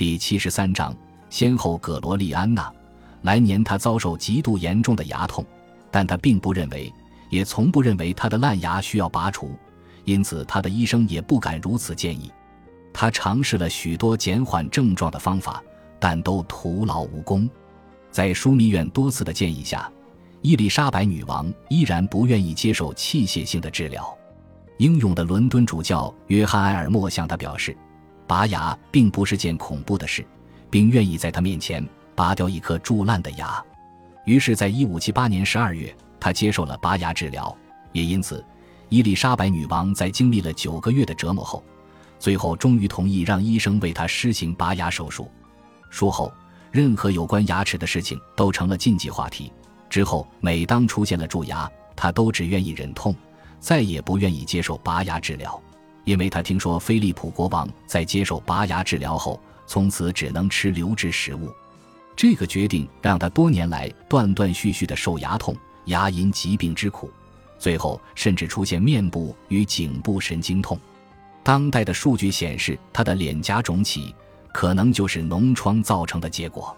第七十三章，先后葛罗利安娜。来年她遭受极度严重的牙痛，但她并不认为，也从不认为她的烂牙需要拔除，因此她的医生也不敢如此建议。她尝试了许多减缓症状的方法，但都徒劳无功。在枢密院多次的建议下，伊丽莎白女王依然不愿意接受器械性的治疗。英勇的伦敦主教约翰·埃尔默向他表示，拔牙并不是件恐怖的事，并愿意在他面前拔掉一颗蛀烂的牙。于是，在1578年12月，他接受了拔牙治疗。也因此，伊丽莎白女王在经历了九个月的折磨后，最后终于同意让医生为她施行拔牙手术。术后，任何有关牙齿的事情都成了禁忌话题。之后，每当出现了蛀牙，他都只愿意忍痛，再也不愿意接受拔牙治疗，因为他听说菲利普国王在接受拔牙治疗后，从此只能吃流质食物。这个决定让他多年来断断续续的受牙痛、牙龈疾病之苦，最后甚至出现面部与颈部神经痛。当代的数据显示，他的脸颊肿起，可能就是脓疮造成的结果。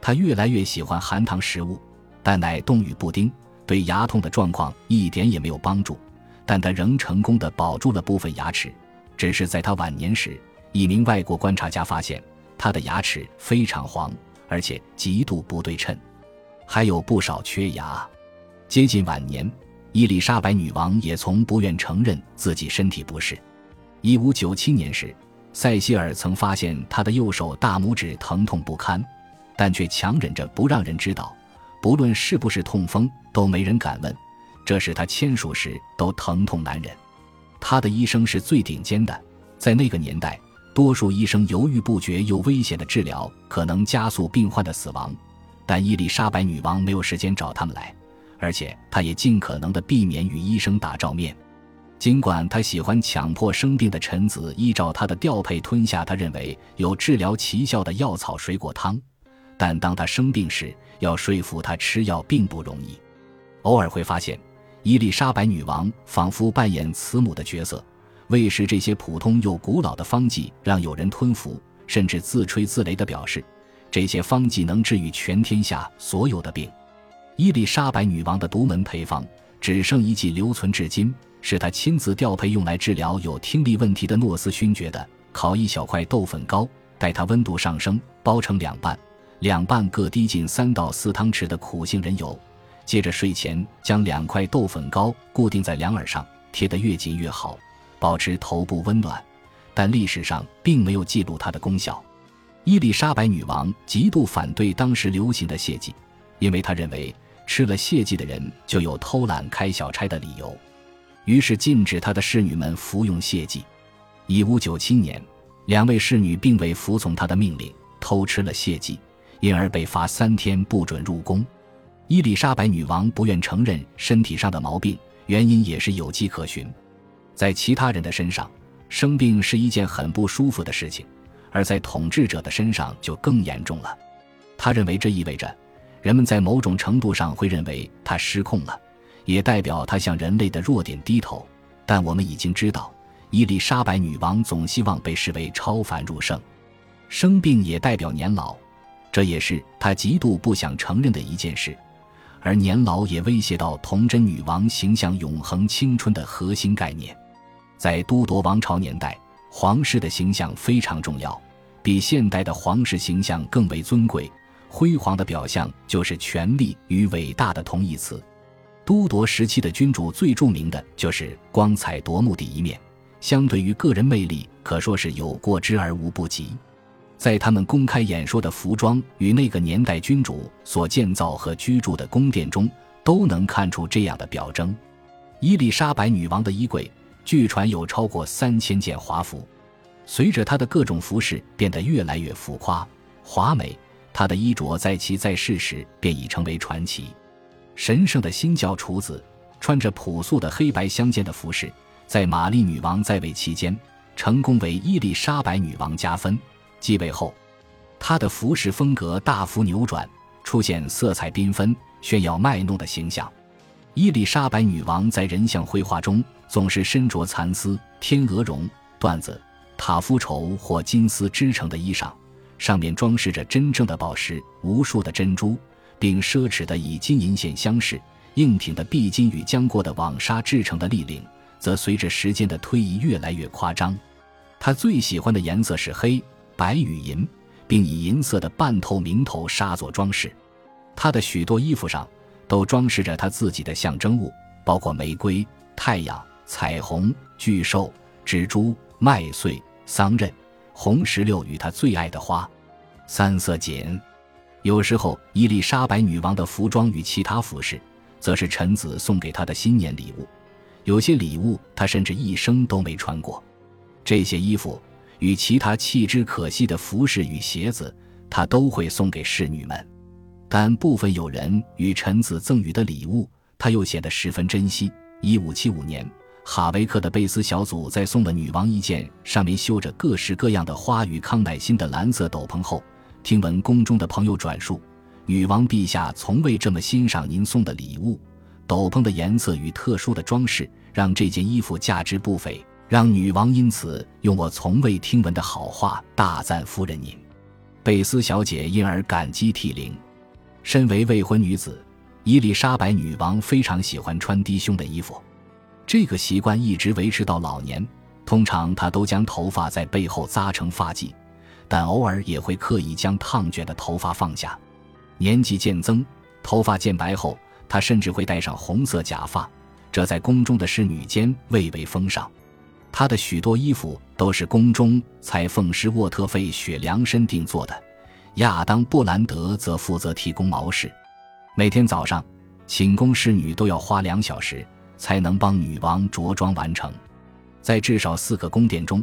他越来越喜欢含糖食物。但奶冻与布丁对牙痛的状况一点也没有帮助，但他仍成功的保住了部分牙齿。只是在他晚年时，一名外国观察家发现他的牙齿非常黄，而且极度不对称，还有不少缺牙。接近晚年，伊丽莎白女王也从不愿承认自己身体不适。一五九七年时，塞西尔曾发现他的右手大拇指疼痛不堪，但却强忍着不让人知道。不论是不是痛风，都没人敢问，这使他签署时都疼痛难忍。他的医生是最顶尖的，在那个年代，多数医生犹豫不决又危险的治疗可能加速病患的死亡。但伊丽莎白女王没有时间找他们来，而且她也尽可能的避免与医生打照面。尽管她喜欢强迫生病的臣子依照她的调配吞下他认为有治疗奇效的药草水果汤。但当他生病时，要说服他吃药并不容易。偶尔会发现，伊丽莎白女王仿佛扮演慈母的角色，喂食这些普通又古老的方剂让有人吞服，甚至自吹自擂地表示，这些方剂能治愈全天下所有的病。伊丽莎白女王的独门配方只剩一剂留存至今，是她亲自调配用来治疗有听力问题的诺斯勋爵的。烤一小块豆粉糕，待它温度上升，包成两半。两半各滴进三到四汤匙的苦杏仁油，接着睡前将两块豆粉糕固定在两耳上，贴得越紧越好，保持头部温暖。但历史上并没有记录它的功效。伊丽莎白女王极度反对当时流行的泻剂，因为她认为吃了泻剂的人就有偷懒开小差的理由，于是禁止她的侍女们服用泻剂。一五九七年，两位侍女并未服从她的命令，偷吃了泻剂。因而被罚三天不准入宫。伊丽莎白女王不愿承认身体上的毛病，原因也是有迹可循。在其他人的身上，生病是一件很不舒服的事情；而在统治者的身上就更严重了。他认为这意味着人们在某种程度上会认为他失控了，也代表他向人类的弱点低头。但我们已经知道，伊丽莎白女王总希望被视为超凡入圣。生病也代表年老。这也是他极度不想承认的一件事，而年老也威胁到童真女王形象永恒青春的核心概念。在都铎王朝年代，皇室的形象非常重要，比现代的皇室形象更为尊贵、辉煌的表象就是权力与伟大的同义词。都铎时期的君主最著名的就是光彩夺目的一面，相对于个人魅力，可说是有过之而无不及。在他们公开演说的服装与那个年代君主所建造和居住的宫殿中，都能看出这样的表征。伊丽莎白女王的衣柜据传有超过三千件华服。随着她的各种服饰变得越来越浮夸华美，她的衣着在其在世时便已成为传奇。神圣的新教厨子穿着朴素的黑白相间的服饰，在玛丽女王在位期间，成功为伊丽莎白女王加分。继位后，他的服饰风格大幅扭转，出现色彩缤纷、炫耀卖弄的形象。伊丽莎白女王在人像绘画中总是身着蚕丝、天鹅绒、缎子、塔夫绸或金丝织成的衣裳，上面装饰着真正的宝石、无数的珍珠，并奢侈的以金银线相饰。硬挺的碧金与浆过的网纱制成的立领，则随着时间的推移越来越夸张。他最喜欢的颜色是黑白与银，并以银色的半透明头纱做装饰。他的许多衣服上都装饰着他自己的象征物，包括玫瑰、太阳、彩虹、巨兽、蜘蛛、麦穗、桑葚、红石榴与他最爱的花——三色堇。有时候，伊丽莎白女王的服装与其他服饰。则是臣子送给他的新年礼物，有些礼物他甚至一生都没穿过。这些衣服与其他弃之可惜的服饰与鞋子，他都会送给侍女们。但部分友人与臣子赠予的礼物，他又显得十分珍惜。一五七五年，哈维克的贝斯小组在送了女王一件上面绣着各式各样的花与康乃馨的蓝色斗篷后，听闻宫中的朋友转述。女王陛下从未这么欣赏您送的礼物，斗篷的颜色与特殊的装饰让这件衣服价值不菲，让女王因此用我从未听闻的好话大赞夫人您。贝斯小姐因而感激涕零。身为未婚女子，伊丽莎白女王非常喜欢穿低胸的衣服，这个习惯一直维持到老年。通常她都将头发在背后扎成发髻，但偶尔也会刻意将烫卷的头发放下。年纪渐增，头发渐白后，她甚至会戴上红色假发，这在宫中的侍女间蔚为风尚。她的许多衣服都是宫中裁缝师沃特费雪量身定做的，亚当布兰德则负责提供毛饰。每天早上，寝宫侍女都要花两小时才能帮女王着装完成。在至少四个宫殿中，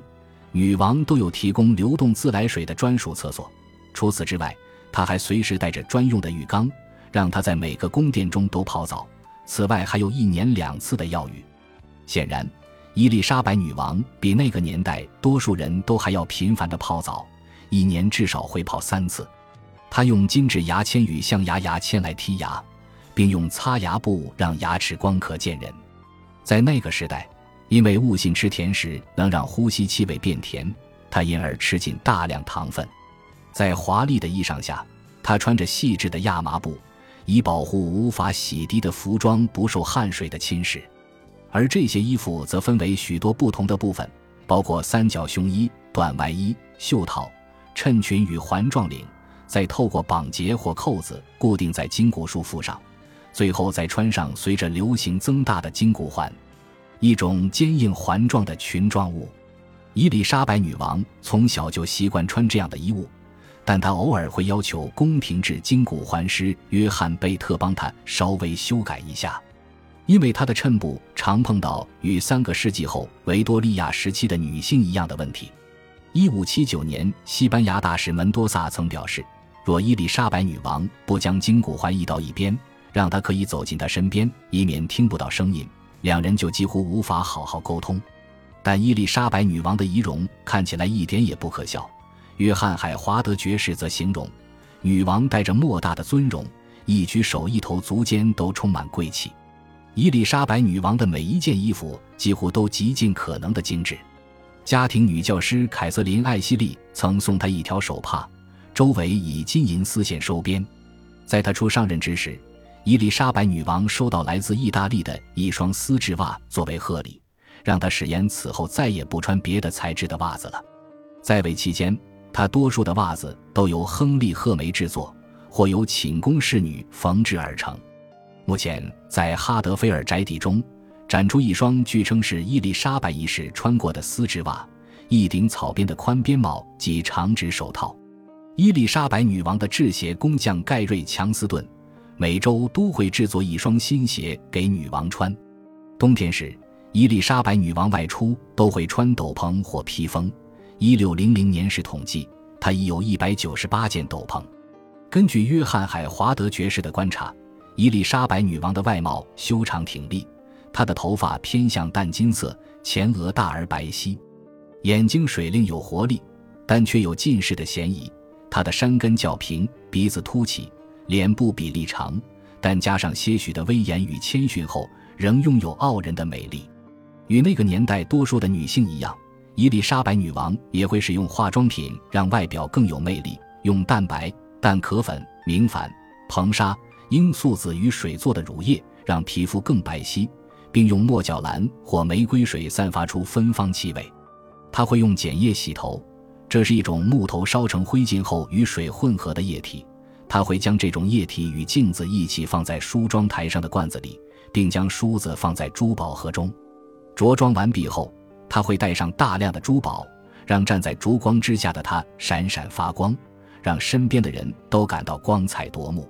女王都有提供流动自来水的专属厕所。除此之外，他还随时带着专用的浴缸，让他在每个宫殿中都泡澡。此外，还有一年两次的药浴。显然，伊丽莎白女王比那个年代多数人都还要频繁的泡澡，一年至少会泡三次。她用金质牙签与象牙牙签来剔牙，并用擦牙布让牙齿光可见人。在那个时代，因为误信吃甜食能让呼吸气味变甜，她因而吃进大量糖分。在华丽的衣裳下，她穿着细致的亚麻布，以保护无法洗涤的服装不受汗水的侵蚀。而这些衣服则分为许多不同的部分，包括三角胸衣、短外衣、袖套、衬裙与环状领，再透过绑结或扣子固定在筋骨束缚上，最后再穿上随着流行增大的筋骨环，一种坚硬环状的裙状物。伊丽莎白女王从小就习惯穿这样的衣物。但她偶尔会要求宫廷制金骨环师约翰贝特帮她稍微修改一下，因为他的衬布常碰到与三个世纪后维多利亚时期的女性一样的问题。一五七九年，西班牙大使门多萨曾表示，若伊丽莎白女王不将金骨环移到一边，让她可以走进她身边，以免听不到声音，两人就几乎无法好好沟通。但伊丽莎白女王的仪容看起来一点也不可笑。约翰·海华德爵士则形容，女王带着莫大的尊荣，一举手一投足间都充满贵气。伊丽莎白女王的每一件衣服几乎都极尽可能的精致。家庭女教师凯瑟琳·艾希利曾送她一条手帕，周围以金银丝线收边。在她初上任之时，伊丽莎白女王收到来自意大利的一双丝质袜作为贺礼，让她誓言此后再也不穿别的材质的袜子了。在位期间。她多数的袜子都由亨利·赫梅制作，或由寝宫侍女缝制而成。目前在哈德菲尔宅邸中展出一双据称是伊丽莎白一世穿过的丝质袜，一顶草编的宽边帽及长指手套。伊丽莎白女王的制鞋工匠盖瑞·强斯顿每周都会制作一双新鞋给女王穿。冬天时，伊丽莎白女王外出都会穿斗篷或披风。一六零零年时统计，她已有一百九十八件斗篷。根据约翰·海华德爵士的观察，伊丽莎白女王的外貌修长挺立，她的头发偏向淡金色，前额大而白皙，眼睛水灵有活力，但却有近视的嫌疑。她的山根较平，鼻子凸起，脸部比例长，但加上些许的威严与谦逊后，仍拥有傲人的美丽。与那个年代多数的女性一样。伊丽莎白女王也会使用化妆品让外表更有魅力，用蛋白、蛋壳粉、明矾、硼砂、罂粟籽与水做的乳液让皮肤更白皙，并用墨角兰或玫瑰水散发出芬芳气味。他会用碱液洗头，这是一种木头烧成灰烬后与水混合的液体。他会将这种液体与镜子一起放在梳妆台上的罐子里，并将梳子放在珠宝盒中。着装完毕后。他会戴上大量的珠宝，让站在烛光之下的他闪闪发光，让身边的人都感到光彩夺目。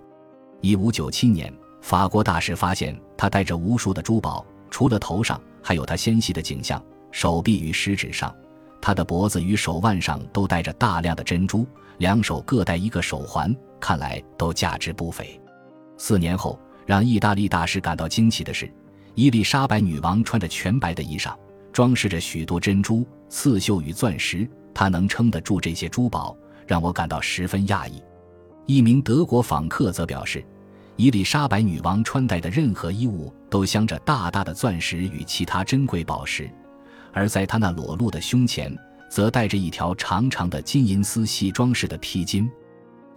一五九七年，法国大使发现他戴着无数的珠宝，除了头上，还有他纤细的颈项、手臂与食指上，他的脖子与手腕上都戴着大量的珍珠，两手各戴一个手环，看来都价值不菲。四年后，让意大利大使感到惊奇的是，伊丽莎白女王穿着全白的衣裳。装饰着许多珍珠、刺绣与钻石，她能撑得住这些珠宝，让我感到十分讶异。一名德国访客则表示，伊丽莎白女王穿戴的任何衣物都镶着大大的钻石与其他珍贵宝石，而在她那裸露的胸前，则戴着一条长长的金银丝细装饰的披巾，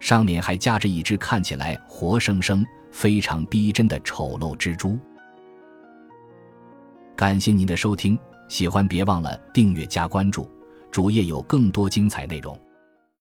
上面还夹着一只看起来活生生、非常逼真的丑陋蜘蛛。感谢您的收听。喜欢别忘了订阅加关注，主页有更多精彩内容。